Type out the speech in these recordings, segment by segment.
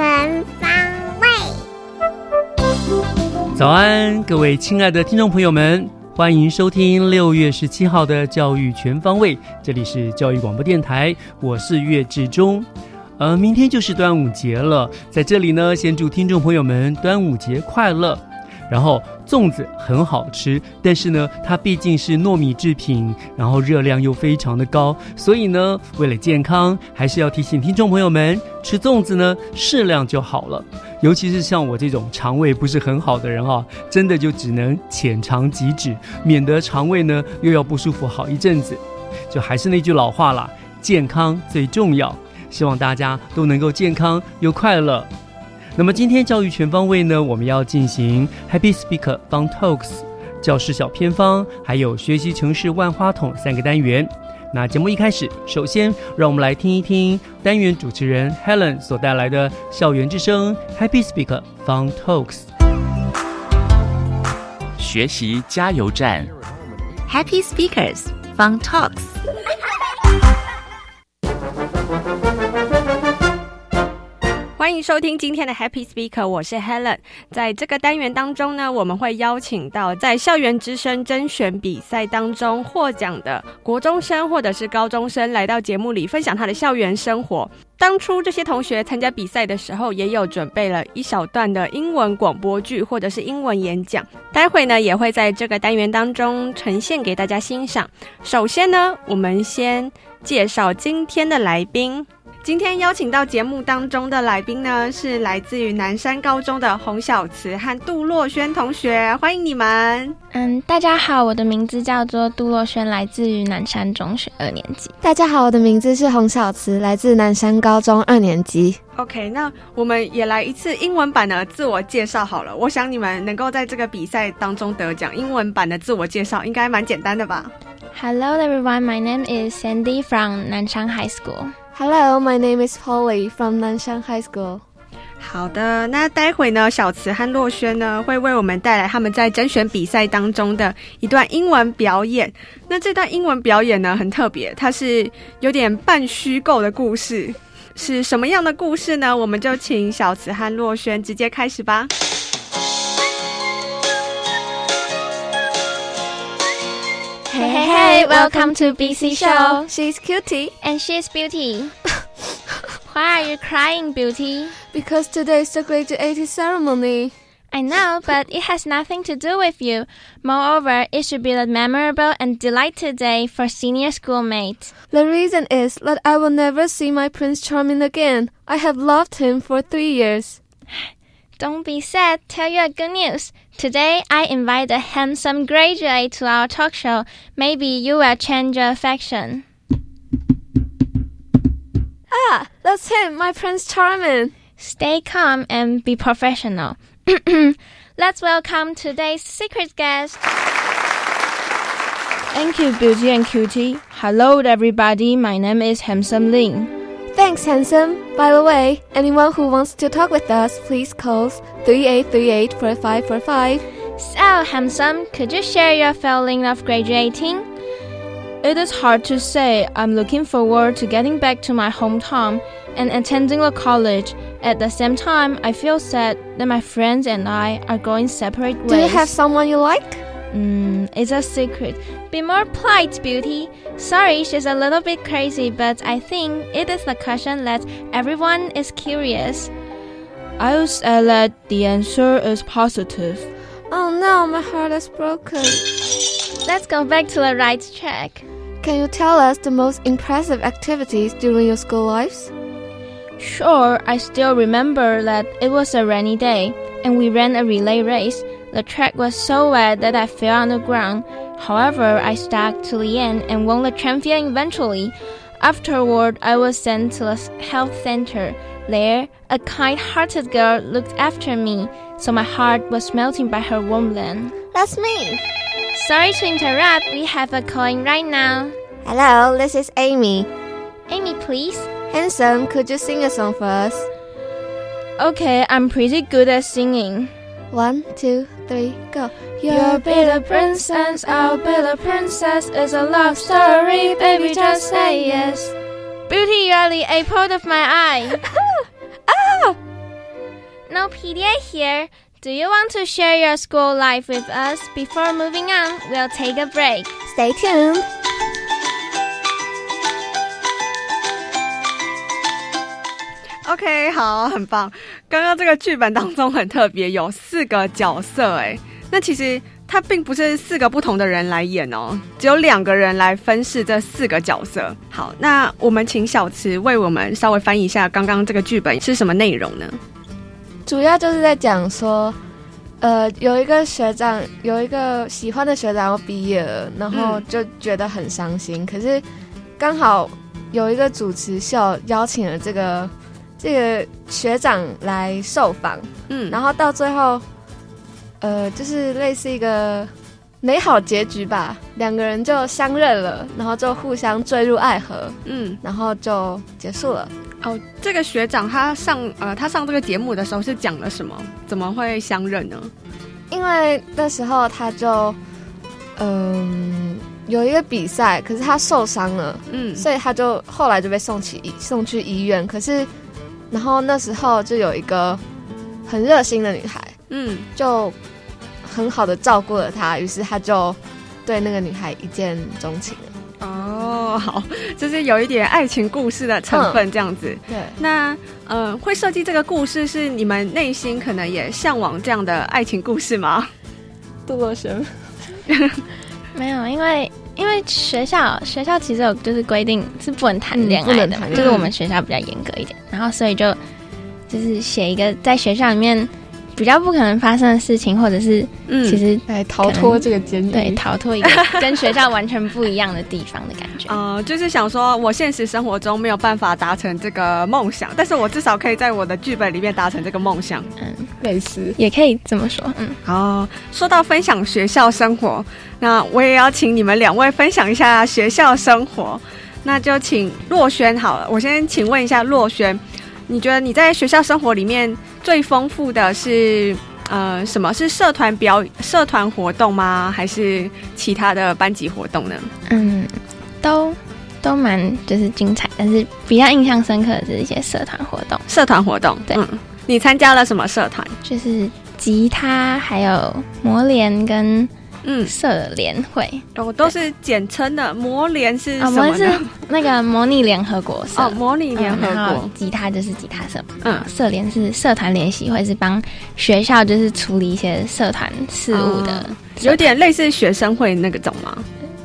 全方位早安，各位亲爱的听众朋友们，欢迎收听六月十七号的《教育全方位》，这里是教育广播电台，我是岳志忠。呃，明天就是端午节了，在这里呢，先祝听众朋友们端午节快乐。然后粽子很好吃，但是呢，它毕竟是糯米制品，然后热量又非常的高，所以呢，为了健康，还是要提醒听众朋友们，吃粽子呢适量就好了。尤其是像我这种肠胃不是很好的人哈，真的就只能浅尝即止，免得肠胃呢又要不舒服好一阵子。就还是那句老话啦，健康最重要，希望大家都能够健康又快乐。那么今天教育全方位呢，我们要进行 Happy Speaker Fun Talks 教室小偏方，还有学习城市万花筒三个单元。那节目一开始，首先让我们来听一听单元主持人 Helen 所带来的校园之声 Happy Speaker Fun Talks 学习加油站 Happy Speakers Fun Talks。欢迎收听今天的 Happy Speaker，我是 Helen。在这个单元当中呢，我们会邀请到在校园之声甄选比赛当中获奖的国中生或者是高中生来到节目里分享他的校园生活。当初这些同学参加比赛的时候，也有准备了一小段的英文广播剧或者是英文演讲，待会呢也会在这个单元当中呈现给大家欣赏。首先呢，我们先介绍今天的来宾。今天邀请到节目当中的来宾呢，是来自于南山高中的洪小慈和杜洛轩同学，欢迎你们。嗯，大家好，我的名字叫做杜洛轩，来自于南山中学二年级。大家好，我的名字是洪小慈，来自南山高中二年级。OK，那我们也来一次英文版的自我介绍好了。我想你们能够在这个比赛当中得奖，英文版的自我介绍应该蛮简单的吧？Hello everyone, my name is Sandy from Nanchang High School. Hello, my name is Polly from Nanshan High School. 好的，那待会呢，小慈和洛轩呢会为我们带来他们在甄选比赛当中的一段英文表演。那这段英文表演呢很特别，它是有点半虚构的故事，是什么样的故事呢？我们就请小慈和洛轩直接开始吧。Welcome to BC Show. She's cutie. And she's beauty. Why are you crying, beauty? Because today is the graduating ceremony. I know, but it has nothing to do with you. Moreover, it should be a memorable and delightful day for senior schoolmates. The reason is that I will never see my Prince Charming again. I have loved him for three years. Don't be sad. Tell you a good news. Today, I invite a handsome graduate to our talk show. Maybe you will change your affection. Ah, that's him, my Prince Charming. Stay calm and be professional. Let's welcome today's secret guest. Thank you, Beauty and Cutie. Hello, everybody. My name is Handsome Lin. Thanks, handsome. By the way, anyone who wants to talk with us, please call 3838 4545. So, handsome, could you share your feeling of graduating? It is hard to say. I'm looking forward to getting back to my hometown and attending a college. At the same time, I feel sad that my friends and I are going separate ways. Do you have someone you like? Mm, it's a secret. Be more polite, Beauty. Sorry, she's a little bit crazy, but I think it is the question that everyone is curious. I would say that the answer is positive. Oh no, my heart is broken. Let's go back to the right track. Can you tell us the most impressive activities during your school lives? Sure, I still remember that it was a rainy day and we ran a relay race. The track was so wet that I fell on the ground. However, I stuck to the end and won the champion eventually. Afterward, I was sent to the health center. There, a kind hearted girl looked after me, so my heart was melting by her warmth. That's me. Sorry to interrupt, we have a calling right now. Hello, this is Amy. Amy, please. Handsome, could you sing a song for us? Okay, I'm pretty good at singing. One, two, three, go. You'll be the princess, I'll be the princess. It's a love story, baby, just say yes. Beauty, you're the apple of my eye. ah! No PDA here. Do you want to share your school life with us? Before moving on, we'll take a break. Stay tuned. OK，好，很棒。刚刚这个剧本当中很特别，有四个角色，哎，那其实它并不是四个不同的人来演哦，只有两个人来分饰这四个角色。好，那我们请小池为我们稍微翻译一下刚刚这个剧本是什么内容呢？主要就是在讲说，呃，有一个学长，有一个喜欢的学长要毕业了，然后就觉得很伤心。可是刚好有一个主持秀邀请了这个这个学长来受访，嗯，然后到最后，呃，就是类似一个美好结局吧，两个人就相认了，然后就互相坠入爱河，嗯，然后就结束了。哦，这个学长他上呃，他上这个节目的时候是讲了什么？怎么会相认呢？因为那时候他就嗯有一个比赛，可是他受伤了，嗯，所以他就后来就被送去送去医院。可是然后那时候就有一个很热心的女孩，嗯，就很好的照顾了她，于是他就对那个女孩一见钟情了。哦，好，就是有一点爱情故事的成分这样子。对，那嗯，会设计这个故事是你们内心可能也向往这样的爱情故事吗？杜洛神，没有，因为因为学校学校其实有就是规定是不能谈恋爱的嘛，就是我们学校比较严格一点，然后所以就就是写一个在学校里面。比较不可能发生的事情，或者是嗯，其实来逃脱这个监狱，对，逃脱一个跟学校完全不一样的地方的感觉。呃，就是想说，我现实生活中没有办法达成这个梦想，但是我至少可以在我的剧本里面达成这个梦想。嗯，类似也可以这么说。嗯，好，说到分享学校生活，那我也要请你们两位分享一下学校生活。那就请若轩好了，我先请问一下若轩。你觉得你在学校生活里面最丰富的是呃什么是社团表社团活动吗？还是其他的班级活动呢？嗯，都都蛮就是精彩，但是比较印象深刻的是一些社团活动。社团活动，对，你参加了什么社团？就是吉他，还有魔联跟。嗯，社联会哦，都是简称的。模联是什么是？那个模拟联合国社哦，模拟联合国。吉他就是吉他社，嗯，社联是社团联席会，是帮学校就是处理一些社团事务的，有点类似学生会那个种吗？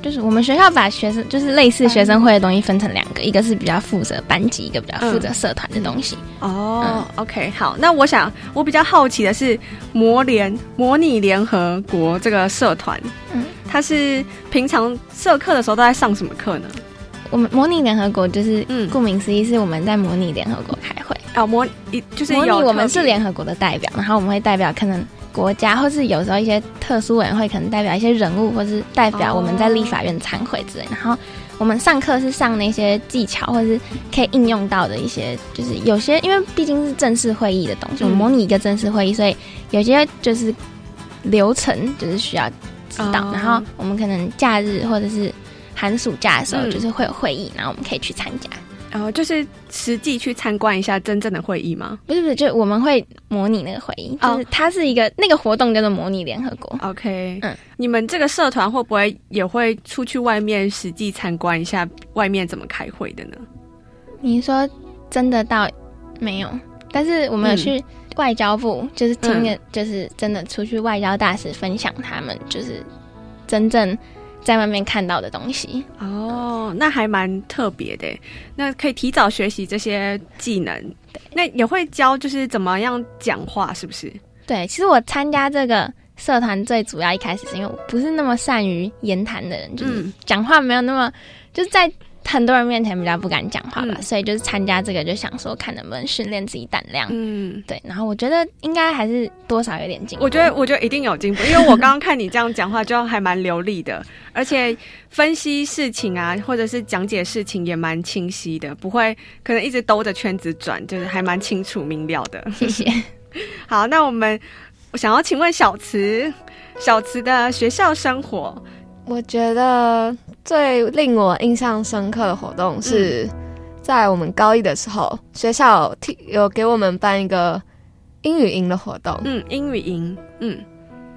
就是我们学校把学生就是类似学生会的东西分成两个，一个是比较负责班级，一个比较负责社团的东西。哦，OK，好，那我想我比较好奇的是模联模拟联合国这个社团，嗯，它是平常社课的时候都在上什么课呢？我们模拟联合国就是，嗯，顾名思义是我们在模拟联合国开会哦，模一就是模拟我们是联合国的代表，然后我们会代表可能。国家，或是有时候一些特殊委员会可能代表一些人物，或是代表我们在立法院参会之类。然后我们上课是上那些技巧，或者是可以应用到的一些，就是有些因为毕竟是正式会议的东西，我模拟一个正式会议，所以有些就是流程就是需要知道。然后我们可能假日或者是寒暑假的时候，就是会有会议，然后我们可以去参加。然后就是实际去参观一下真正的会议吗不是不是，就我们会模拟那个会议，哦就是它是一个那个活动叫做模拟联合国。？OK，嗯，你们这个社团会不会也会出去外面实际参观一下外面怎么开会的呢？你说真的到没有？但是我们有去外交部，就是听的，就是真的出去外交大使分享他们就是真正在外面看到的东西。哦，那还蛮特别的，那可以提早学习这些技能。那也会教就是怎么样讲话，是不是？对，其实我参加这个社团最主要一开始是因为我不是那么善于言谈的人，就是嗯讲话没有那么就是在很多人面前比较不敢讲话吧，嗯所以就是参加这个就想说看能不能训练自己胆量。嗯，对，然后我觉得应该还是多少有点进步。我觉得，我觉得一定有进步，因为我刚刚看你这样讲话，就还蛮流利的，而且分析事情啊，或者是讲解事情也蛮清晰的，不会可能一直兜着圈子转，就是还蛮清楚明了的。谢谢。好，那我们我想要请问小慈，小慈的学校生活，我觉得最令我印象深刻的活动是在我们高一的时候，学校有替有给我们办一个英语营的活动，嗯，英语营，嗯。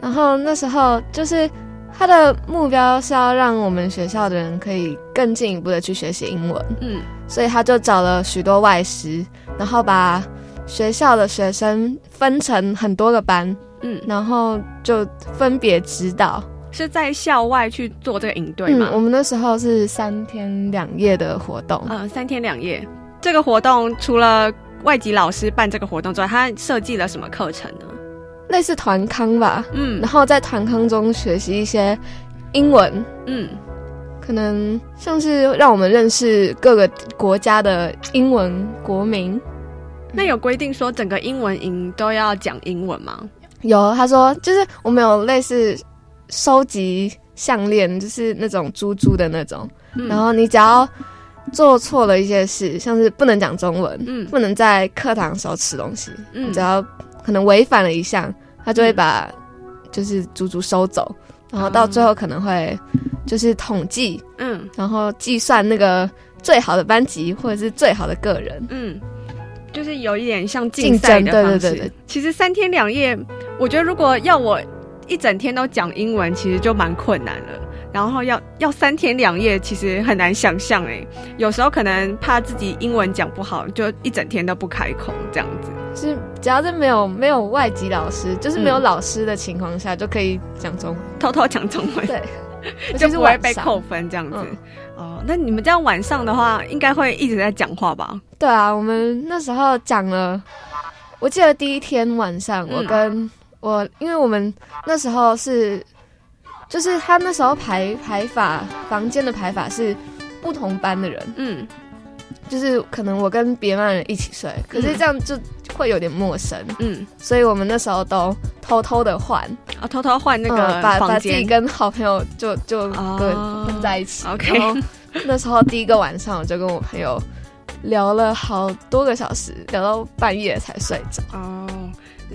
然后那时候就是他的目标是要让我们学校的人可以更进一步的去学习英文，嗯。所以他就找了许多外师，然后把学校的学生分成很多个班，嗯，然后就分别指导。是在校外去做这个营队嗯，吗？我们那时候是三天两夜的活动，呃，三天两夜。这个活动除了外籍老师办这个活动之外，他设计了什么课程呢？类似团康吧。嗯然后在团康中学习一些英文，嗯可能像是让我们认识各个国家的英文国民。那有规定说整个英文营都要讲英文吗？有他说，就是我们有类似收集项链，就是那种珠珠的那种。嗯。然后你只要做错了一些事，像是不能讲中文，嗯。不能在课堂的时候吃东西，嗯。你只要可能违反了一项，他就会把就是珠珠收走，然后到最后可能会就是统计，嗯。然后计算那个最好的班级或者是最好的个人。嗯，就是有一点像竞赛的方式。对对对对。其实三天两夜，我觉得如果要我一整天都讲英文，其实就蛮困难了。然后要要三天两夜，其实很难想象哎。有时候可能怕自己英文讲不好，就一整天都不开口这样子。是只要是没有没有外籍老师，就是没有嗯老师的情况下，就可以讲中文，偷偷讲中文，对，就是不会被扣分这样子。嗯哦，那你们这样晚上的话，应该会一直在讲话吧？对啊，我们那时候讲了，我记得第一天晚上，嗯我跟我，因为我们那时候是，就是他那时候排排法房间的排法是不同班的人，嗯。就是可能我跟别班的人一起睡，可是这样就会有点陌生，嗯，所以我们那时候都偷偷的换，哦，偷偷换那个嗯、把把。自己跟好朋友就就哦。跟混在一起。OK 然后那时候第一个晚上，我就跟我朋友聊了好多个小时，聊到半夜才睡着。哦，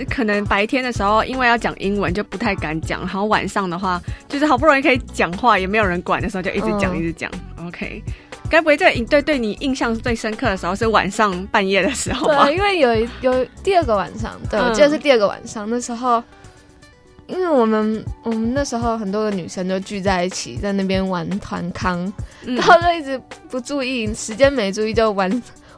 可能白天的时候因为要讲英文就不太敢讲，然后晚上的话就是好不容易可以讲话，也没有人管的时候就一直讲、嗯一直讲。OK，该不会这个营队对你印象最深刻的时候是晚上半夜的时候吧对，？因为有一有第二个晚上，对，嗯我记得是第二个晚上，那时候。因为我们我们那时候很多的女生都聚在一起，在那边玩团康，嗯然后就一直不注意时间，没注意就玩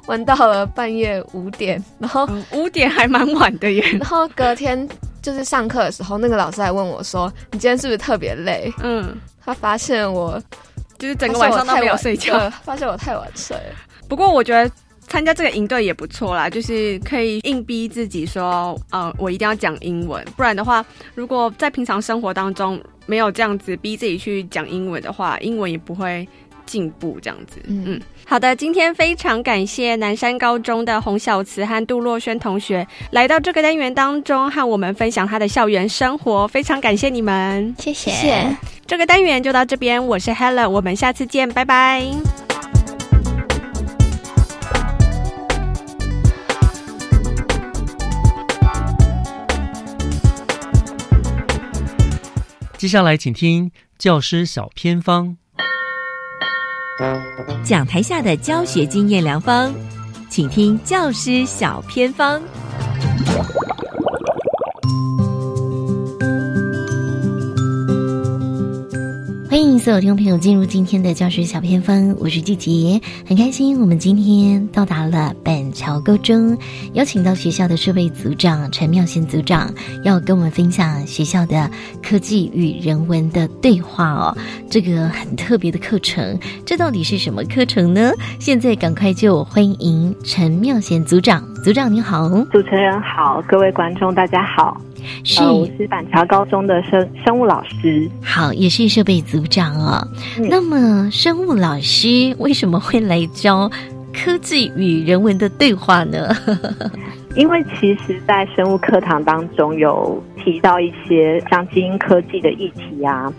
玩到了半夜五点，然后嗯五点还蛮晚的耶。然后隔天就是上课的时候，那个老师还问我说：“你今天是不是特别累嗯，？”他发现我就是整个晚上都没有睡觉。发现我太晚睡了。不过我觉得参加这个营队也不错啦，就是可以硬逼自己说，呃，我一定要讲英文，不然的话，如果在平常生活当中没有这样子逼自己去讲英文的话，英文也不会进步这样子。嗯嗯，好的，今天非常感谢南山高中的洪小慈和杜若轩同学来到这个单元当中，和我们分享他的校园生活，非常感谢你们。谢谢。谢谢这个单元就到这边，我是 Helen，我们下次见，拜拜。接下来请听教师小偏方。讲台下的教学经验良方，请听教师小偏方。欢迎所有听众朋友进入今天的教学小偏方，我是季杰，很开心我们今天到达了板桥高中，邀请到学校的设备组长陈妙贤组长，要跟我们分享学校的科技与人文的对话哦，这个很特别的课程，这到底是什么课程呢？现在赶快就欢迎陈妙贤组长，组长你好，主持人好，各位观众大家好。是，我是板桥高中的生生物老师，好，也是设备组长哦。那么，生物老师为什么会来教科技与人文的对话呢？因为其实，在生物课堂当中有提到一些像基因科技的议题啊，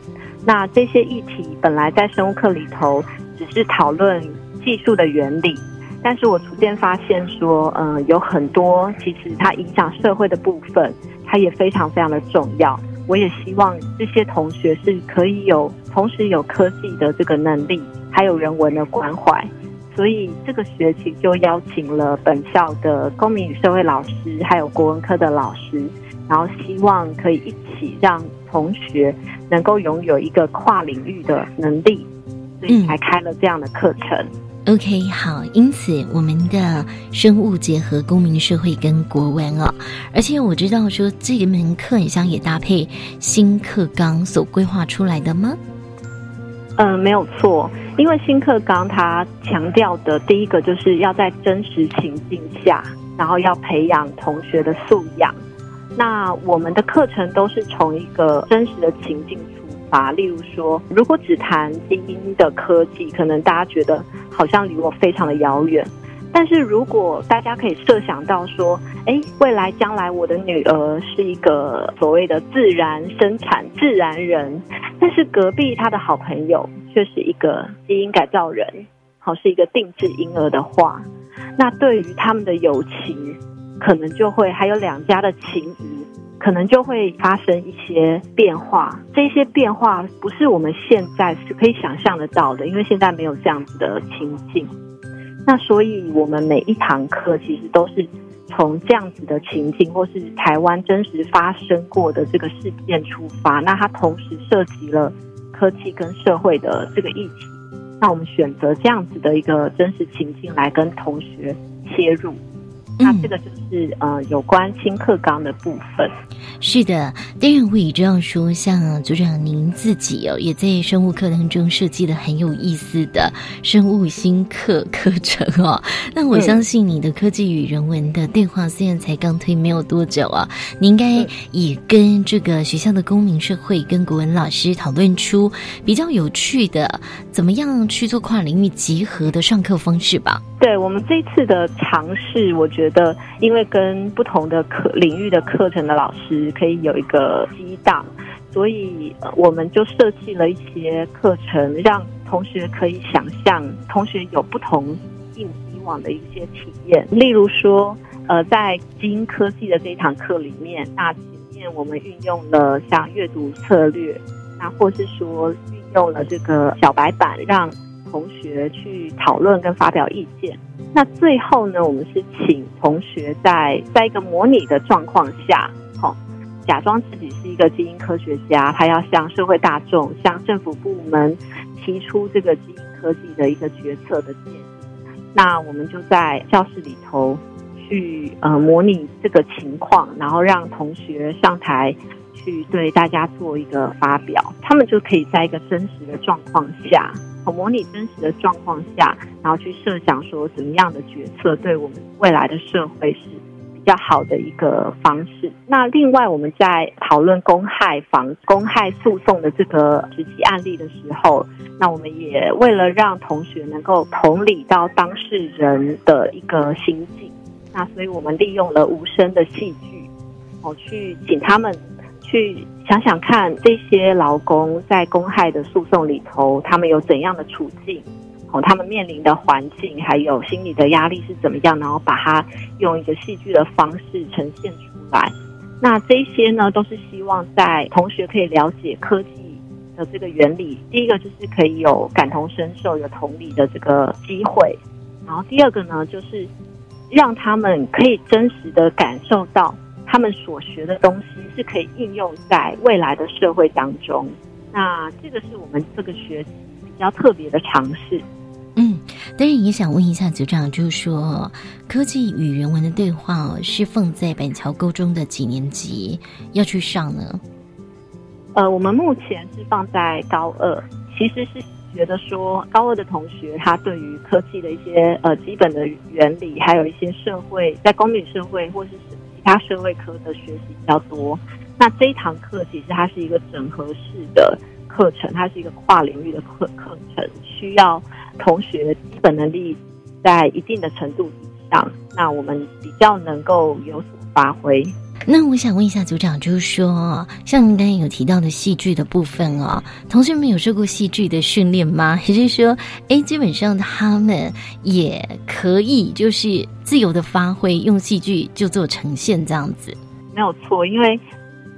那这些议题本来在生物课里头只是讨论技术的原理，但是我逐渐发现说，嗯，有很多其实它影响社会的部分。它也非常非常的重要，我也希望这些同学是可以有同时有科技的这个能力，还有人文的关怀，所以这个学期就邀请了本校的公民与社会老师，还有国文科的老师，然后希望可以一起让同学能够拥有一个跨领域的能力，所以才开了这样的课程。OK，好，因此我们的生物结合公民社会跟国文哦，而且我知道说这一门课好像也搭配新课纲所规划出来的吗？嗯，没有错，因为新课纲它强调的第一个就是要在真实情境下，然后要培养同学的素养。那我们的课程都是从一个真实的情境。法，例如说，如果只谈基因的科技，可能大家觉得好像离我非常的遥远。但是如果大家可以设想到说，哎，未来将来我的女儿是一个所谓的自然生产自然人，但是隔壁他的好朋友却是一个基因改造人，好是一个定制婴儿的话，那对于他们的友情，可能就会还有两家的情谊。可能就会发生一些变化，这些变化不是我们现在是可以想象得到的，因为现在没有这样子的情境。那所以，我们每一堂课其实都是从这样子的情境，或是台湾真实发生过的这个事件出发。那它同时涉及了科技跟社会的这个议题。那我们选择这样子的一个真实情境来跟同学切入。那这个就是呃有关新课纲的部分。是的，当然我也知道说，像组长您自己哦，也在生物课当中设计了很有意思的生物新课课程哦。那我相信你的科技与人文的对话，虽然才刚推没有多久啊，你应该也跟这个学校的公民社会跟国文老师讨论出比较有趣的，怎么样去做跨领域集合的上课方式吧？对我们这次的尝试，我觉得觉得因为跟不同的课领域的课程的老师可以有一个激荡，所以我们就设计了一些课程，让同学可以想象，同学有不同以以往的一些体验。例如说，呃，在基因科技的这一堂课里面，那前面我们运用了像阅读策略，那或是说运用了这个小白板，让同学去讨论跟发表意见。那最后呢，我们是请同学在在一个模拟的状况下，好，假装自己是一个基因科学家，他要向社会大众、向政府部门提出这个基因科技的一个决策的建议。那我们就在教室里头去呃模拟这个情况，然后让同学上台去对大家做一个发表，他们就可以在一个真实的状况下。模拟真实的状况下，然后去设想说怎么样的决策对我们未来的社会是比较好的一个方式。那另外我们在讨论公害防公害诉讼的这个实际案例的时候，那我们也为了让同学能够同理到当事人的一个心境，那所以我们利用了无声的戏剧，哦，去请他们。去想想看，这些劳工在公害的诉讼里头，他们有怎样的处境？哦，他们面临的环境还有心理的压力是怎么样？然后把它用一个戏剧的方式呈现出来。那这些呢，都是希望在同学可以了解科技的这个原理，第一个就是可以有感同身受、有同理的这个机会，然后第二个呢，就是让他们可以真实的感受到他们所学的东西是可以应用在未来的社会当中。那这个是我们这个学期比较特别的尝试。嗯，但是也想问一下组长，就是说科技与人文的对话是放在板桥高中的几年级要去上呢？呃，我们目前是放在高二，其实是觉得说高二的同学他对于科技的一些呃基本的原理，还有一些社会在公民社会或是其他社会科的学习比较多。那这一堂课其实它是一个整合式的课程，它是一个跨领域的课课程，需要。同学基本能力在一定的程度以上，那我们比较能够有所发挥。那我想问一下组长，就是说，像您刚才有提到的戏剧的部分哦，同学们有受过戏剧的训练吗？也就是说，哎，基本上他们也可以就是自由的发挥，用戏剧就做呈现这样子，没有错，因为。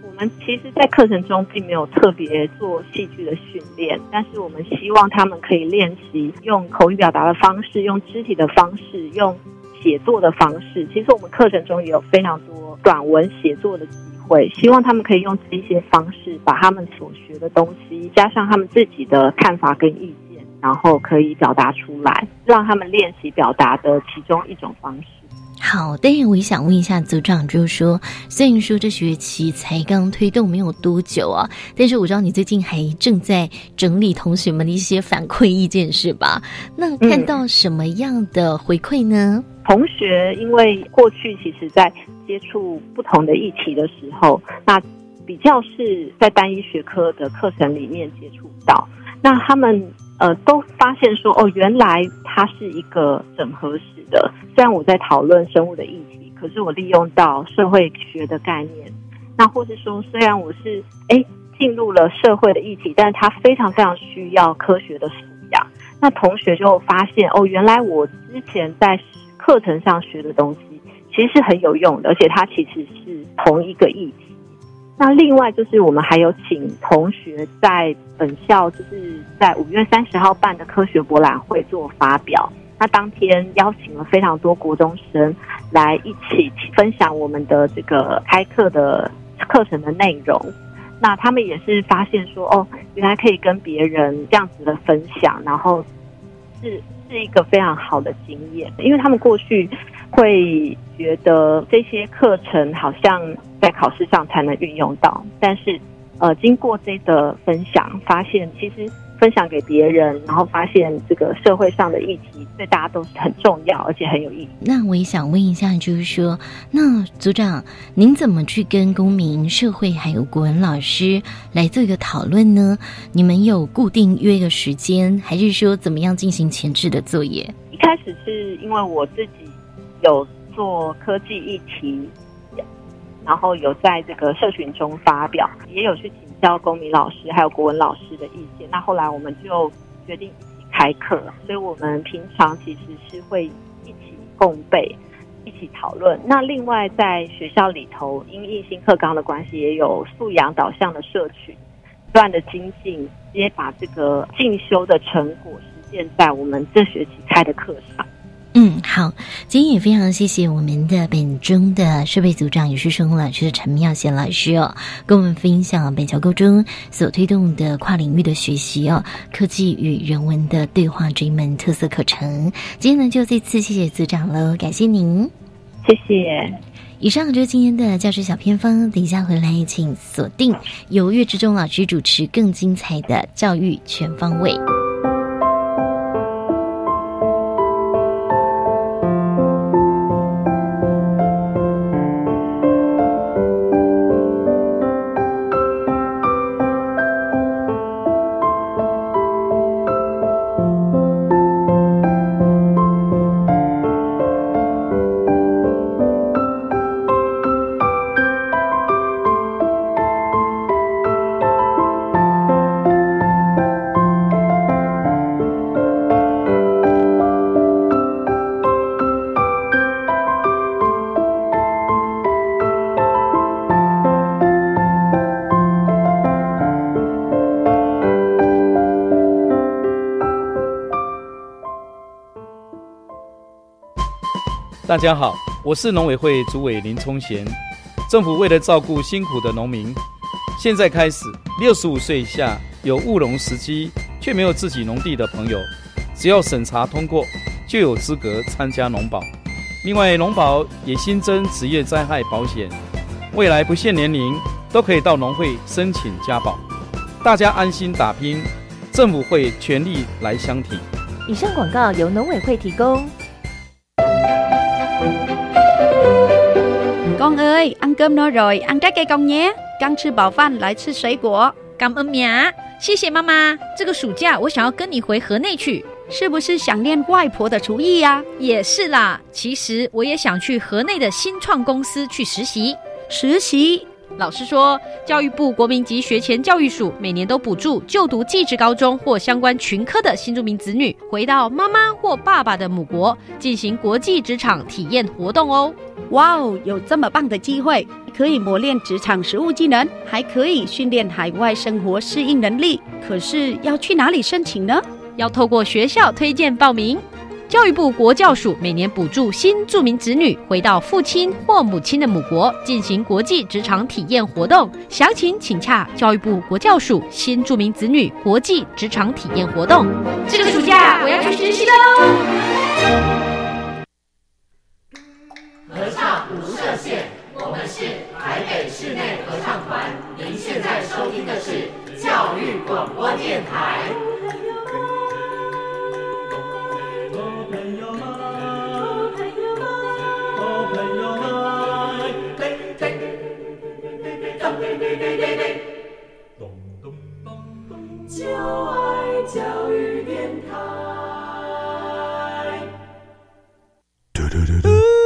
我们其实，在课程中并没有特别做戏剧的训练，但是我们希望他们可以练习用口语表达的方式，用肢体的方式，用写作的方式。其实我们课程中也有非常多短文写作的机会，希望他们可以用这些方式，把他们所学的东西，加上他们自己的看法跟意见，然后可以表达出来，让他们练习表达的其中一种方式。好，但是我也想问一下组长，就是说，虽然说这学期才刚推动没有多久啊，但是我知道你最近还正在整理同学们的一些反馈意见，是吧？那看到什么样的回馈呢？同学因为过去其实在接触不同的议题的时候，那比较是在单一学科的课程里面接触到，那他们呃都发现说，哦，原来它是一个整合式。的，虽然我在讨论生物的议题，可是我利用到社会学的概念，那或是说，虽然我是哎进入了社会的议题，但是它非常非常需要科学的素养。那同学就发现哦，原来我之前在课程上学的东西其实是很有用的，而且它其实是同一个议题。那另外就是我们还有请同学在本校就是在五月三十号办的科学博览会做发表。那当天邀请了非常多国中生来一起分享我们的这个开课的课程的内容。那他们也是发现说，哦，原来可以跟别人这样子的分享，然后是是一个非常好的经验。因为他们过去会觉得这些课程好像在考试上才能运用到，但是呃，经过这个分享，发现其实。分享给别人，然后发现这个社会上的议题对大家都是很重要，而且很有意义。那我也想问一下，就是说，那组长，您怎么去跟公民、社会还有国文老师来做一个讨论呢？你们有固定约一个时间，还是说怎么样进行前置的作业？一开始是因为我自己有做科技议题，然后有在这个社群中发表，也有去请。教公民老师还有国文老师的意见，那后来我们就决定一起开课，所以我们平常其实是会一起共备、一起讨论。那另外在学校里头，因应新课纲的关系，也有素养导向的社群，不断的精进，直接把这个进修的成果实践在我们这学期开的课上。嗯，好，今天也非常谢谢我们的本中的设备组长，也是生物老师的陈妙贤老师哦，跟我们分享本桥高中所推动的跨领域的学习哦，科技与人文的对话这一门特色课程。今天呢，就这次谢谢组长喽，感谢您，谢谢。以上就是今天的教师小偏方，等一下回来请锁定由岳志忠老师主持更精彩的教育全方位。大家好，我是农委会主委林聪贤。政府为了照顾辛苦的农民，现在开始，六十五岁以下有务农时机却没有自己农地的朋友，只要审查通过，就有资格参加农保。另外，农保也新增职业灾害保险，未来不限年龄都可以到农会申请加保。大家安心打拼，政府会全力来相挺。以上广告由农委会提供。公 ơi, ăn cơm no rồi, ăn trái cây con nhé. 刚吃饱饭，来吃水果。感恩妈，谢谢妈妈。这个暑假我想要跟你回河内去，是不是想念外婆的厨艺呀？也是啦。其实我也想去河内的新创公司去实习。实习？老师说，教育部国民级学前教育署每年都补助就读技职高中或相关群科的新住民子女，回到妈妈或爸爸的母国进行国际职场体验活动哦。哇哦，有这么棒的机会，可以磨练职场实务技能，还可以训练海外生活适应能力。可是要去哪里申请呢？要透过学校推荐报名。教育部国教署每年补助新住民子女回到父亲或母亲的母国进行国际职场体验活动，详情请洽教育部国教署新住民子女国际职场体验活动。这个暑假我要去实习喽！合唱无设限，我们是台北室内合唱团。您现在收听的是教育广播电台。就爱教育电台。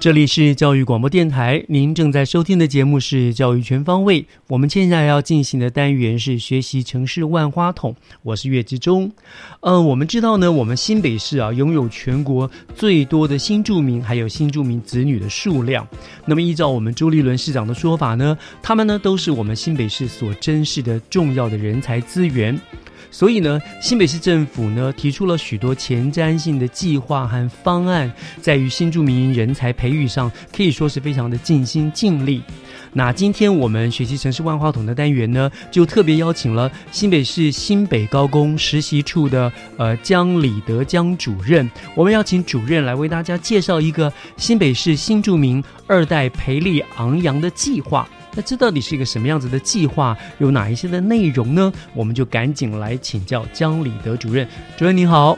这里是教育广播电台，您正在收听的节目是《教育全方位》。我们接下来要进行的单元是学习城市万花筒。我是岳志忠。呃，我们知道呢，我们新北市啊，拥有全国最多的新住民还有新住民子女的数量。那么，依照我们周立伦市长的说法呢，他们呢都是我们新北市所珍视的重要的人才资源。所以呢，新北市政府呢提出了许多前瞻性的计划和方案，在于新住民人才培育上，可以说是非常的尽心尽力。那今天我们学习城市万花筒的单元呢，就特别邀请了新北市新北高工实习处的呃江礼德江主任，我们要请主任来为大家介绍一个新北市新住民二代培力昂扬的计划。那这到底是一个什么样子的计划？有哪一些的内容呢？我们就赶紧来请教江里德主任。主任您好，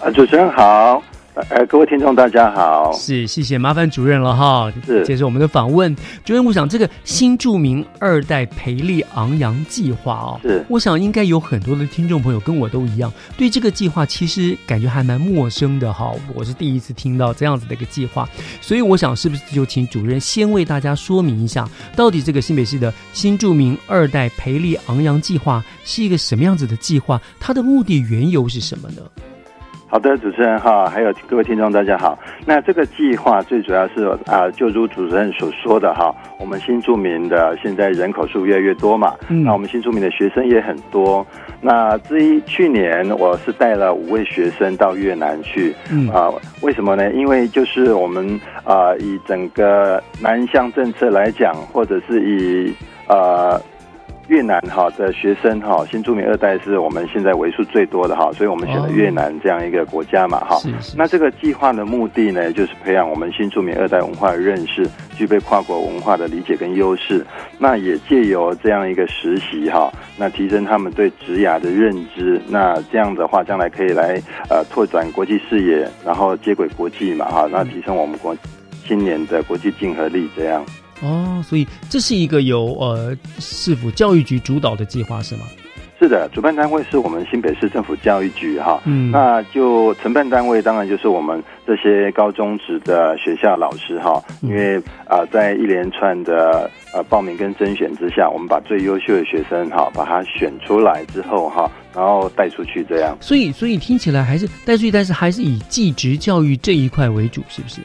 啊，主持人好。呃，各位听众大家好，是谢谢麻烦主任了哈，是接受我们的访问。主任，我想这个新著名二代培力昂扬计划哦，是我想应该有很多的听众朋友跟我都一样，对这个计划其实感觉还蛮陌生的哈，我是第一次听到这样子的一个计划，所以我想是不是就请主任先为大家说明一下，到底这个新北市的新著名二代培力昂扬计划是一个什么样子的计划，它的目的缘由是什么呢？好的，主持人哈，还有各位听众，大家好。那这个计划最主要是啊，就如主持人所说的哈，我们新住民的现在人口数越来越多嘛，嗯那我们新住民的学生也很多。那至于去年我是带了五位学生到越南去，啊，为什么呢？因为就是我们啊，以整个南向政策来讲，或者是以呃。越南哈的学生哈，新住民二代是我们现在为数最多的哈，所以我们选了越南这样一个国家嘛哈。那这个计划的目的呢，就是培养我们新住民二代文化的认识，具备跨国文化的理解跟优势。那也借由这样一个实习哈，那提升他们对职涯的认知。那这样的话，将来可以来呃拓展国际视野，然后接轨国际嘛哈，那提升我们国青年的国际竞合力这样。哦，所以这是一个由呃市府教育局主导的计划是吗？是的，主办单位是我们新北市政府教育局哈，嗯那就承办单位当然就是我们这些高中职的学校老师哈，嗯因为啊、呃在一连串的呃报名跟甄选之下，我们把最优秀的学生哈把他选出来之后哈，然后带出去这样。所以所以听起来还是带出去，但是还是以技职教育这一块为主，是不是？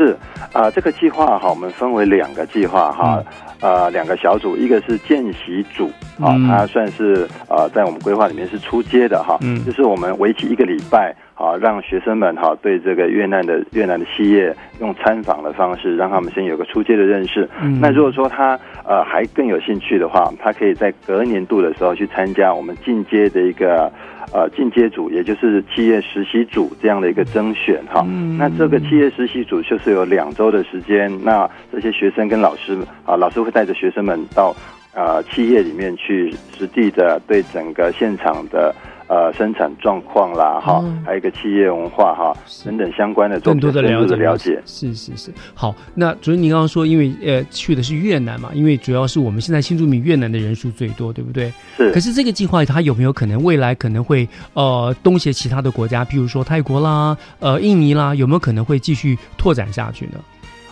是啊、这个计划哈，我们分为两个计划哈，呃，两个小组，一个是见习组啊，嗯。它算是呃在我们规划里面是出街的哈，嗯。就是我们为期一个礼拜啊，让学生们哈对这个越南的越南的企业用参访的方式，让他们先有个初阶的认识。嗯那如果说他呃还更有兴趣的话，他可以在隔年度的时候去参加我们进阶的一个。呃，进阶组也就是企业实习组这样的一个甄选哈，嗯那这个企业实习组就是有两周的时间，那这些学生跟老师啊，老师会带着学生们到呃企业里面去实地的对整个现场的呃生产状况啦哈，嗯还有一个企业文化哈等等相关的更多的了解的了解。是是是。好，那主任您刚刚说，因为呃去的是越南嘛，因为主要是我们现在新住民越南的人数最多，对不对？是。可是这个计划它有没有可能未来可能会呃东协其他的国家，譬如说泰国啦、呃印尼啦，有没有可能会继续拓展下去呢？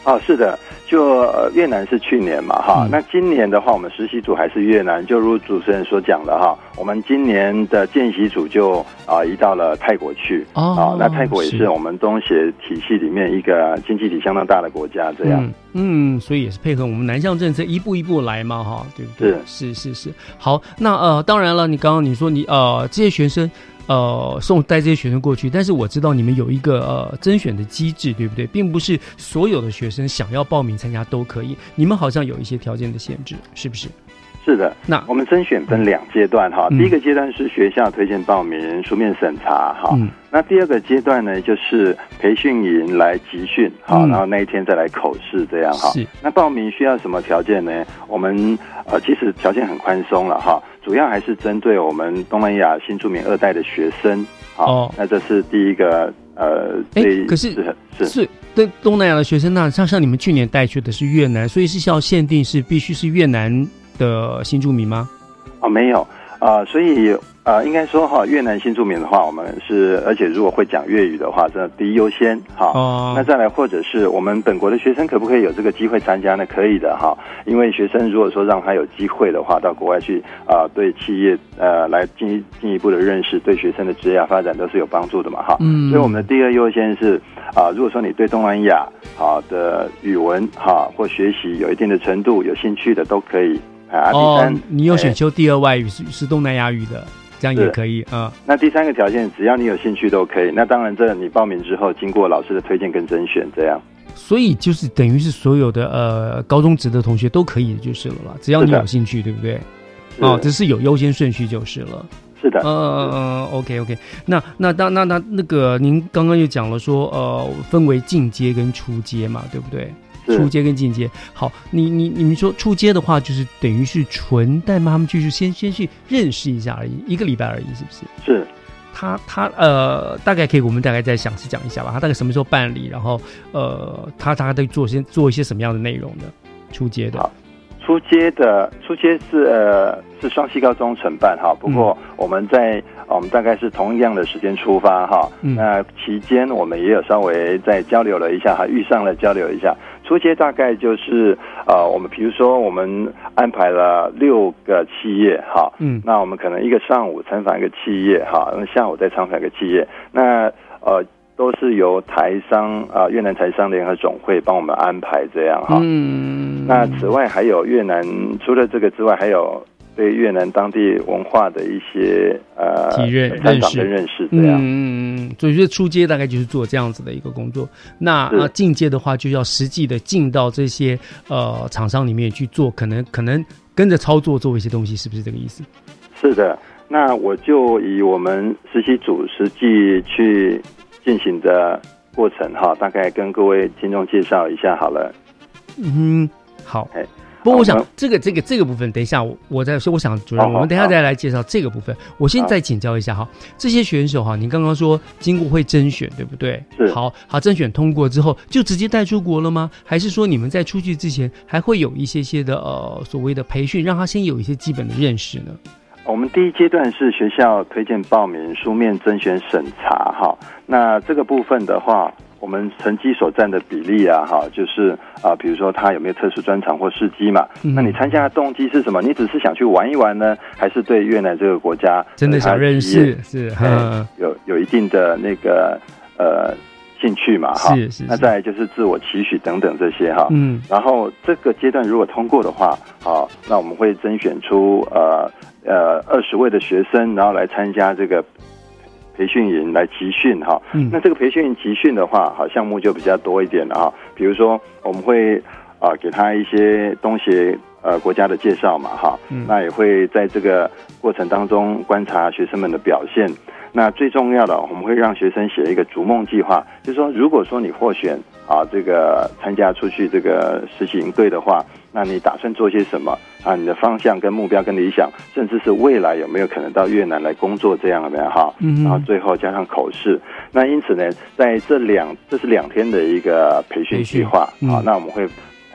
哦，是的，就、呃、越南是去年嘛哈，嗯那今年的话，我们实习组还是越南，就如主持人所讲的哈，我们今年的见习组就啊、移到了泰国去哦啊，那泰国也是是我们东协体系里面一个经济体相当大的国家，这样。嗯嗯，所以也是配合我们南向政策一步一步来嘛，哈，对不对？是是是。好，那呃，当然了，你刚刚你说你呃这些学生。呃，送带这些学生过去，但是我知道你们有一个呃甄选的机制，对不对？并不是所有的学生想要报名参加都可以，你们好像有一些条件的限制，是不是？是的，那我们甄选分两阶段哈，嗯第一个阶段是学校推荐报名、书面审查哈，嗯那第二个阶段呢就是培训营来集训哈，嗯然后那一天再来口试这样哈是。那报名需要什么条件呢？我们呃其实条件很宽松了哈，主要还是针对我们东南亚新住民二代的学生。好，哦那这是第一个呃，哎最可是是是对东南亚的学生，那像像你们去年带去的是越南，所以是要限定是必须是越南的新住民吗？哦，没有啊、呃所以呃，应该说哈，越南新住民的话，我们是，而且如果会讲粤语的话，这第一优先哈。哦那再来，或者是我们本国的学生可不可以有这个机会参加呢？可以的哈，因为学生如果说让他有机会的话，到国外去啊、对企业呃来进一进一步的认识，对学生的职业发展都是有帮助的嘛哈。嗯所以我们的第二优先是啊、如果说你对东南亚好、的语文哈、或学习有一定的程度，有兴趣的都可以啊。第哦三，，你有选哎修第二外语是是东南亚语的，这样也可以啊。那第三个条件，只要你有兴趣都可以。那当然，这你报名之后，经过老师的推荐跟甄选，这样所以就是等于是所有的呃高中职的同学都可以就是了啦，只要你有兴趣，对不对？哦，只是有优先顺序就是了。是的。嗯嗯嗯，OK OK。那那那那那那个，您刚刚又讲了说，呃，分为进阶跟出阶嘛，对不对？是出阶跟进阶。好，你你你们说出阶的话，就是等于是纯带妈妈去去先先去认识一下而已，一个礼拜而已，是不是？是。他他呃，大概可以，我们大概再详细讲一下吧。他大概什么时候办理？然后呃，他大概都做些做一些什么样的内容呢？出阶的。出街的出街是呃是双溪高中承办哈，不过我们在、我们大概是同样的时间出发哈，嗯那期间我们也有稍微再交流了一下，哈遇上了交流一下。出街大概就是呃，我们比如说我们安排了六个企业哈，嗯那我们可能一个上午参访一个企业哈，那下午再参访一个企业，那呃都是由台商啊、越南台商联合总会帮我们安排这样哈。嗯，那此外还有越南，除了这个之外，还有对越南当地文化的一些呃体认参认识跟认识这样。嗯嗯嗯，所以说出街大概就是做这样子的一个工作。那是啊进阶的话，就要实际的进到这些呃厂商里面去做，可能可能跟着操作做一些东西，是不是这个意思？是的，那我就以我们实习组实际去进行的过程哈，大概跟各位听众介绍一下好了。嗯，好。哎，不过我想这个这个这个部分，等一下我我再说。我想主任，我们等一下再来介绍这个部分。我先再请教一下哈，这些选手哈，您刚刚说经过会甄选，对不对？是好好甄选通过之后，就直接带出国了吗？还是说你们在出去之前还会有一些些的呃所谓的培训，让他先有一些基本的认识呢？我们第一阶段是学校推荐报名、书面甄选审查哈。那这个部分的话，我们成绩所占的比例啊，哈，就是啊，比如说他有没有特殊专长或事迹嘛？那你参加的动机是什么？你只是想去玩一玩呢，还是对越南这个国家真的想认识？是，有有一定的那个呃兴趣嘛？哈，是是。那再来就是自我期许等等这些哈。嗯。然后这个阶段如果通过的话，好，那我们会甄选出呃呃二十位的学生，然后来参加这个。培训营来集训哈，那这个培训营集训的话，好项目就比较多一点了哈。比如说，我们会啊给他一些东西，呃国家的介绍嘛哈，那也会在这个过程当中观察学生们的表现。那最重要的，我们会让学生写一个逐梦计划，就是说，如果说你获选啊这个参加出去这个实习营队的话。那你打算做些什么啊？你的方向跟目标跟理想，甚至是未来有没有可能到越南来工作这样的哈？嗯，然后最后加上口试。那因此呢，在这两这是两天的一个培训计划啊。那我们会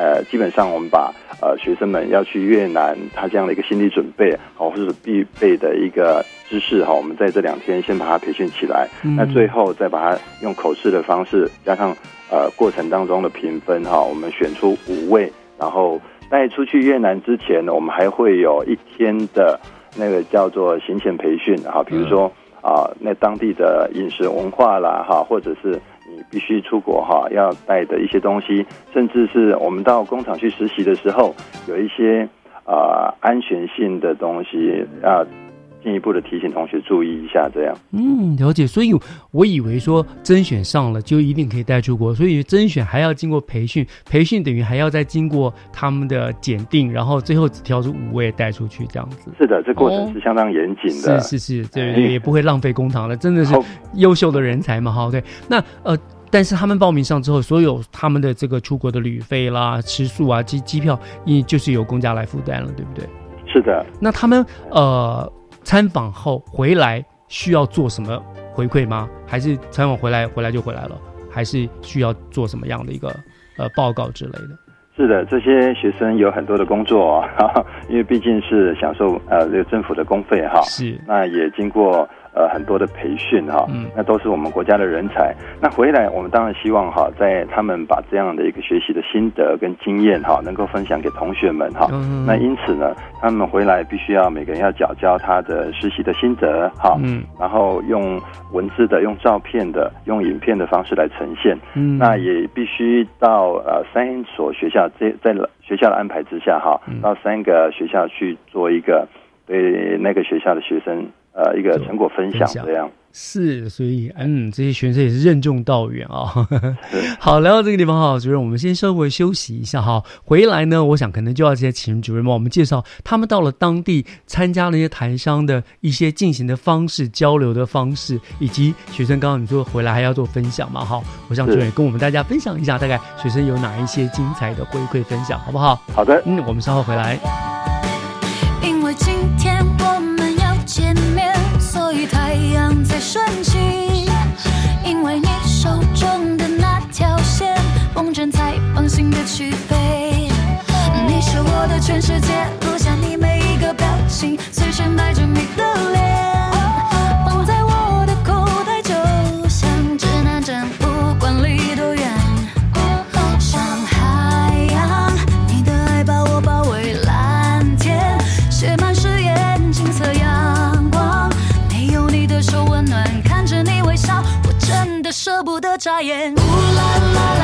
呃，基本上我们把呃学生们要去越南他这样的一个心理准备，好或者是必备的一个知识哈，我们在这两天先把它培训起来。那最后再把它用口试的方式加上呃过程当中的评分哈，我们选出五位。然后带出去越南之前呢，我们还会有一天的那个叫做行前培训哈，比如说啊，那当地的饮食文化啦哈，或者是你必须出国哈要带的一些东西，甚至是我们到工厂去实习的时候，有一些啊安全性的东西啊。进一步的提醒同学注意一下，这样。嗯，了解。所以我以为说甄选上了就一定可以带出国，所以甄选还要经过培训，培训等于还要再经过他们的检定，然后最后只挑出五位带出去这样子。是的，这过程是相当严谨的。是是是，对，也不会浪费公堂了，真的是优秀的人才嘛，哈。对，那呃，但是他们报名上之后，所有他们的这个出国的旅费啦、吃宿啊、机机票，也就是由公家来负担了，对不对？是的。那他们呃。参访后回来需要做什么回馈吗？还是参访回来回来就回来了？还是需要做什么样的一个呃报告之类的？是的，这些学生有很多的工作，因为毕竟是享受呃这个政府的公费哈。是，那也经过。呃，很多的培训哈，那都是我们国家的人才。那回来，我们当然希望哈，在他们把这样的一个学习的心得跟经验哈，能够分享给同学们哈。那因此呢，他们回来必须要每个人要缴交他的实习的心得哈，然后用文字的、用照片的、用影片的方式来呈现。那也必须到呃三所学校，在在学校的安排之下哈，到三个学校去做一个对那个学校的学生。呃，一个成果分享这样是，所以嗯，这些学生也是任重道远啊。好，来到这个地方哈，主任，我们先稍微休息一下哈。回来呢，我想可能就要先请主任帮我们介绍他们到了当地参加了一些台商的一些进行的方式、交流的方式，以及学生刚刚你说回来还要做分享嘛？哈，我想主任跟我们大家分享一下，大概学生有哪一些精彩的回馈分享，好不好？好的，嗯，我们稍后回来。深情，因为你手中的那条线，风筝才放心的去飞。你是我的全世界，录下你每一个表情，随身带着你的脸。舍不得眨眼。眨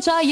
舍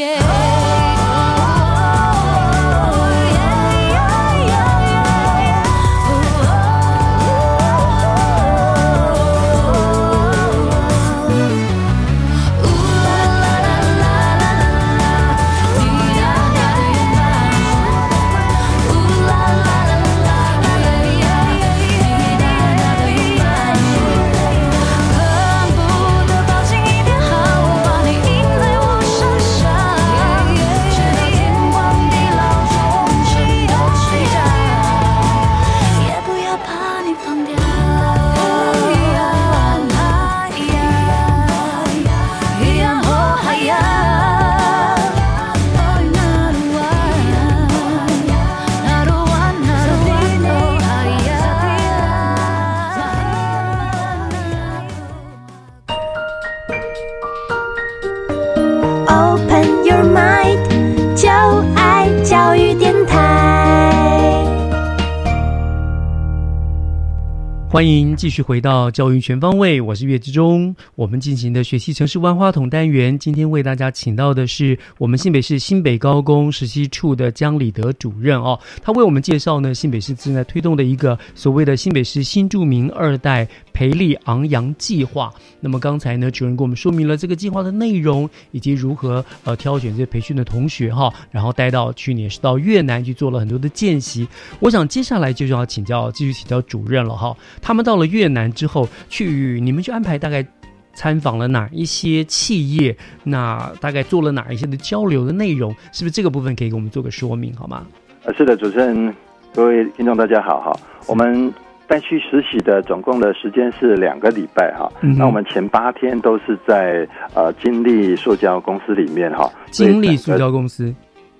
继续回到教育全方位，我是岳志忠。我们进行的学习城市万花筒单元，今天为大家请到的是我们新北市新北高工实习处的江礼德主任哦，他为我们介绍呢新北市正在推动的一个所谓的新北市新著名二代培力昂扬计划。那么刚才呢，主任给我们说明了这个计划的内容，以及如何呃挑选这些培训的同学哈，然后带到去年是到越南去做了很多的见习。我想接下来就是要请教，继续请教主任了哈。他们到了越南之后，去你们去安排大概参访了哪一些企业？那大概做了哪一些的交流的内容？是不是这个部分可以给我们做个说明好吗？呃，是的，主持人，各位听众大家好哈。我们带去实习的总共的时间是两个礼拜哈。嗯那我们前八天都是在呃金利塑胶公司里面哈。金利塑胶公司，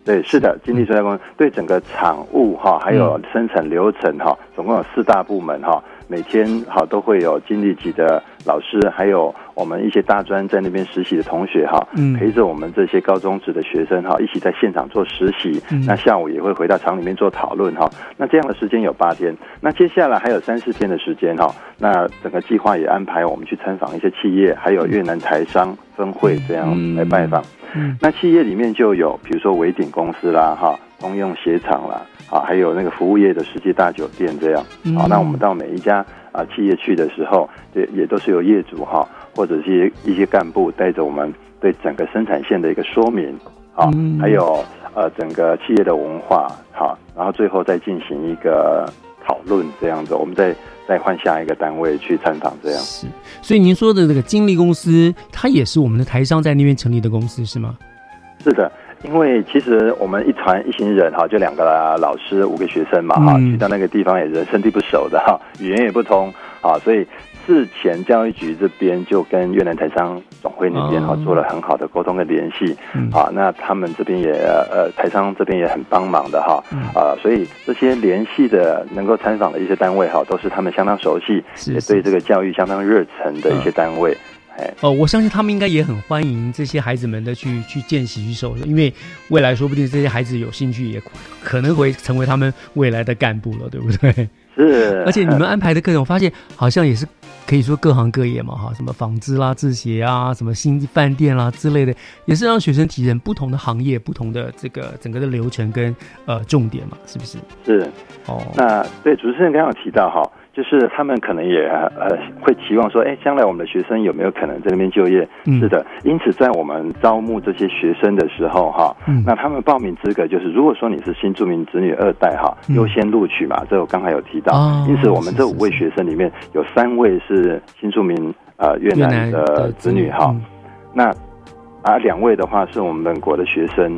对，是的，金利塑胶公司对整个产物哈，还有生产流程哈，总共有四大部门哈，每天哈都会有经理级的老师，还有我们一些大专在那边实习的同学哈，嗯陪着我们这些高中职的学生哈，一起在现场做实习。嗯那下午也会回到厂里面做讨论哈。那这样的时间有八天，那接下来还有三四天的时间哈。那整个计划也安排我们去参访一些企业，还有越南台商分会这样来拜访。嗯那企业里面就有，比如说维鼎公司啦，哈，通用鞋厂啦，啊，还有那个服务业的世界大酒店这样。嗯好，那我们到每一家啊企业去的时候，也也都是有业主哈，或者是一些干部带着我们对整个生产线的一个说明，啊，嗯还有呃整个企业的文化，好，然后最后再进行一个讨论这样子，我们再再换下一个单位去参访这样。是。所以您说的这个金利公司，它也是我们的台商在那边成立的公司是吗？是的，因为其实我们一团一行人哈，就两个老师，五个学生嘛哈，嗯。去到那个地方也人生地不熟的哈，语言也不通啊，所以事前教育局这边就跟越南台商总会那边哈、哦做了很好的沟通跟联系嗯。啊，那他们这边也呃台商这边也很帮忙的哈嗯。啊，所以这些联系的能够参访的一些单位哈，都是他们相当熟悉，也是是对这个教育相当热忱的一些单位。哎，哦，我相信他们应该也很欢迎这些孩子们的去去见习去受，因为未来说不定这些孩子有兴趣，也可能会成为他们未来的干部了，对不对？是，而且你们安排的课程，我发现好像也是可以说各行各业嘛，哈，什么纺织啦、制鞋啊、什么新饭店啦之类的，也是让学生体验不同的行业、不同的这个整个的流程跟呃重点嘛，是不是？是，哦，那对主持人刚刚有提到哈，就是他们可能也呃会期望说，哎，将来我们的学生有没有可能在那边就业？嗯是的，因此在我们招募这些学生的时候哈，嗯那他们报名资格就是，如果说你是新住民子女二代哈，嗯优先录取嘛，这我刚才有提到，哦因此我们这五位学生里面有三位是新住民。呃越南的子女哈。那啊两位的话是我们本国的学生。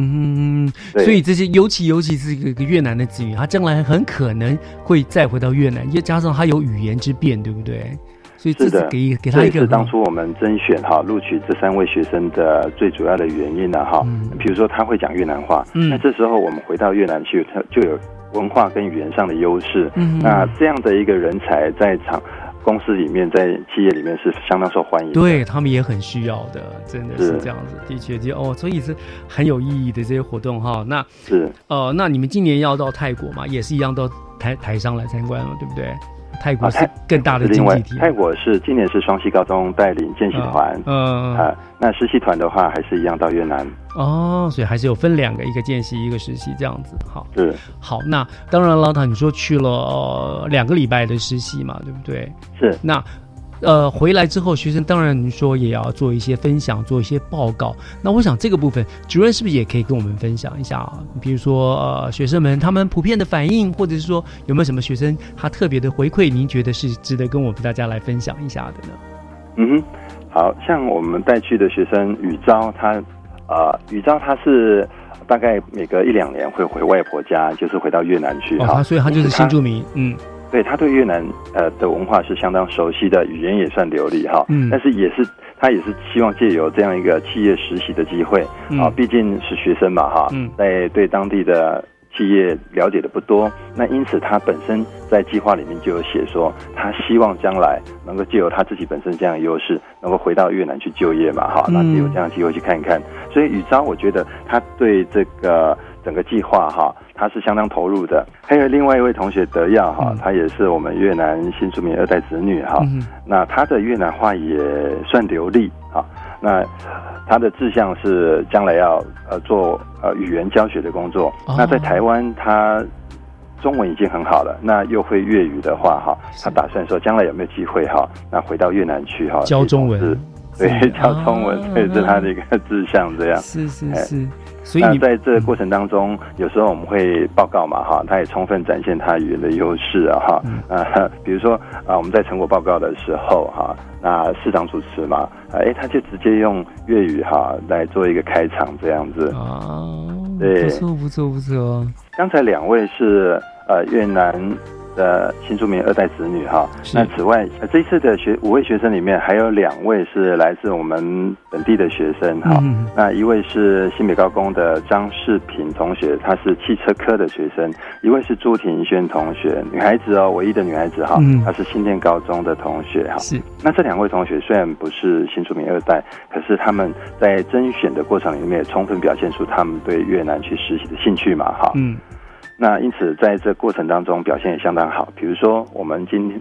嗯，所以这些尤其尤其是一个越南的子女，他将来很可能会再回到越南，又加上他有语言之变，对不对？所以这是给给他一个。是当初我们甄选哈录取这三位学生的最主要的原因呢哈。嗯。比如说他会讲越南话，嗯，那这时候我们回到越南去，他就有文化跟语言上的优势。嗯。那这样的一个人才在场。公司里面，在企业里面是相当受欢迎，对他们也很需要的，真的是这样子，的确，就哦，所以是很有意义的这些活动哈。那是呃，那你们今年要到泰国嘛，也是一样到台台商来参观嘛，对不对？泰国是更大的经济体。泰国是今年是双溪高中带领见习团，嗯啊，那实习团的话还是一样到越南。哦，所以还是有分两个，一个见习，一个实习这样子。好，是好。那当然，老唐你说去了两个礼拜的实习嘛，对不对？是那。呃，回来之后，学生当然说也要做一些分享，做一些报告。那我想这个部分，主任是不是也可以跟我们分享一下啊？比如说，呃，学生们他们普遍的反应，或者是说有没有什么学生他特别的回馈，您觉得是值得跟我们大家来分享一下的呢？嗯哼，好像我们带去的学生宇昭，他呃，宇昭他是大概每隔一两年会回外婆家，就是回到越南去哈，所以他就是新住民，嗯。对他对越南呃的文化是相当熟悉的，语言也算流利哈。嗯，但是也是他也是希望借由这样一个企业实习的机会啊，毕竟是学生嘛哈，在对当地的企业了解的不多，那因此他本身在计划里面就有写说，他希望将来能够借由他自己本身这样的优势，能够回到越南去就业嘛哈，那借有这样的机会去看一看。所以宇昭，我觉得他对这个整个计划哈。他是相当投入的，还有另外一位同学德耀哈，他也是我们越南新住民二代子女哈，那他的越南话也算流利哈，那他的志向是将来要呃做呃语言教学的工作，那在台湾他中文已经很好了，那又会粤语的话哈，他打算说将来有没有机会哈，那回到越南去哈教中文，对教中文，这是他的一个志向这样，是是是。那在这个过程当中，有时候我们会报告嘛，哈，他也充分展现他语言的优势啊，哈，啊，比如说啊，我们在成果报告的时候，哈，那市长主持嘛，哎，他就直接用粤语哈来做一个开场这样子，啊，对，不错不错不错。刚才两位是呃越南。的新住民二代子女哈，那此外，这一次的学五位学生里面还有两位是来自我们本地的学生哈，那一位是新北高工的张世平同学，他是汽车科的学生；一位是朱庭轩同学，女孩子哦，唯一的女孩子哈，她是新店高中的同学哈。是，那这两位同学虽然不是新住民二代，可是他们在甄选的过程里面也充分表现出他们对越南去实习的兴趣嘛哈。嗯。那因此，在这过程当中表现也相当好。比如说，我们今天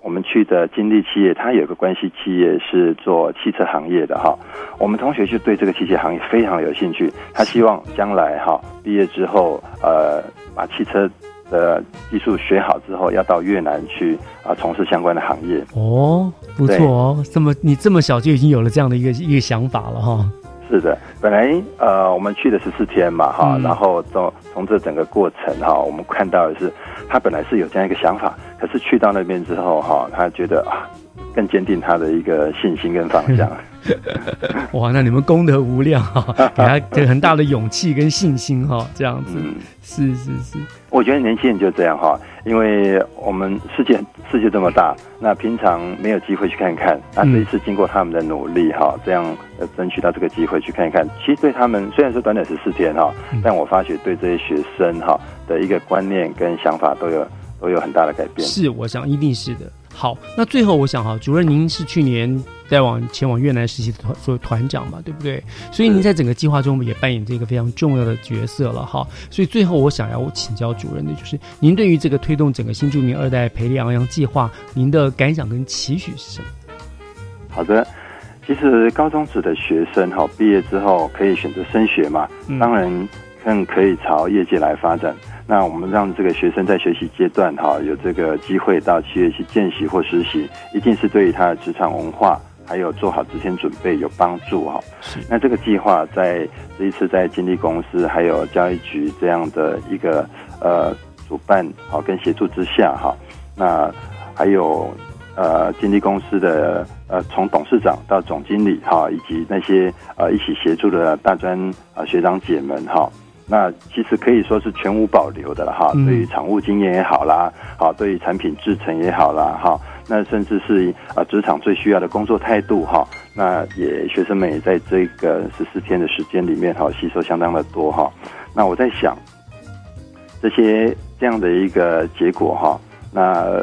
我们去的金利企业，它有个关系企业是做汽车行业的哈。我们同学就对这个汽车行业非常有兴趣，他希望将来哈毕业之后，呃，把汽车的技术学好之后，要到越南去啊从事相关的行业。哦，不错哦，这么你这么小就已经有了这样的一个一个想法了哈。是的，本来呃我们去的十四天嘛哈，然后从从这整个过程哈，我们看到的是他本来是有这样一个想法，可是去到那边之后哈，他觉得啊更坚定他的一个信心跟方向。哇，那你们功德无量哈，给他这很大的勇气跟信心哈，这样子是是是。我觉得年轻人就这样哈，因为我们世界世界这么大，那平常没有机会去看看，那这一次经过他们的努力哈，这样争取到这个机会去看一看，其实对他们虽然说短短十四天哈，但我发觉对这些学生哈的一个观念跟想法都有都有很大的改变。是，我想一定是的。好，那最后我想哈，主任您是去年带往前往越南实习的团团长嘛，对不对？所以您在整个计划中也扮演这个非常重要的角色了哈。所以最后我想要请教主任的就是，您对于这个推动整个新著名二代培力昂扬计划，您的感想跟期许是什么？好的，其实高中职的学生哈，毕业之后可以选择升学嘛，当然更可以朝业界来发展。那我们让这个学生在学习阶段哈有这个机会到企业去见习或实习，一定是对于他的职场文化还有做好之前准备有帮助哈。是。那这个计划在这一次在金利公司还有教育局这样的一个呃主办好跟协助之下哈，那还有呃经纪公司的呃从董事长到总经理哈，以及那些呃一起协助的大专啊学长姐们哈。那其实可以说是全无保留的了哈，对于厂务经验也好啦，好对于产品制成也好啦，哈，那甚至是啊职场最需要的工作态度哈，那也学生们也在这个十四天的时间里面哈吸收相当的多哈。那我在想，这些这样的一个结果哈，那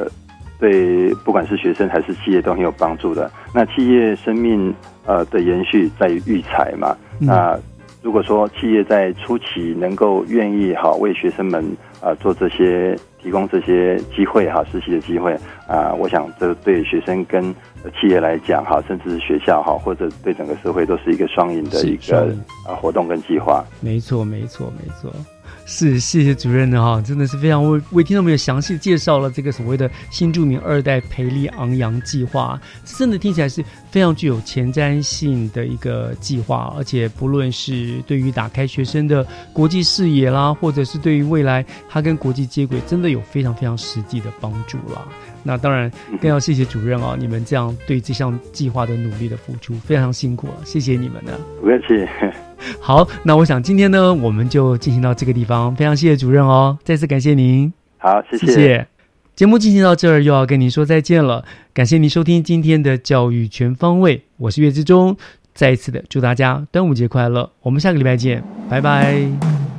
对不管是学生还是企业都很有帮助的。那企业生命呃的延续在于育才嘛，那。如果说企业在初期能够愿意哈为学生们啊做这些提供这些机会哈实习的机会啊，我想这对学生跟企业来讲哈，甚至是学校哈或者对整个社会都是一个双赢的一个啊活动跟计划。没错，没错，没错。是，谢谢主任的哈，真的是非常为为听众朋友详细介绍了这个所谓的新著名二代培力昂扬计划，真的听起来是非常具有前瞻性的一个计划，而且不论是对于打开学生的国际视野啦，或者是对于未来他跟国际接轨，真的有非常非常实际的帮助啦。那当然更要谢谢主任哦，你们这样对这项计划的努力的付出，非常辛苦了，谢谢你们呢。不客气。好，那我想今天呢，我们就进行到这个地方。非常谢谢主任哦，再次感谢您。好，谢谢。节目进行到这儿，又要跟您说再见了。感谢您收听今天的教育全方位，我是岳志忠。再一次的祝大家端午节快乐，我们下个礼拜见，拜拜。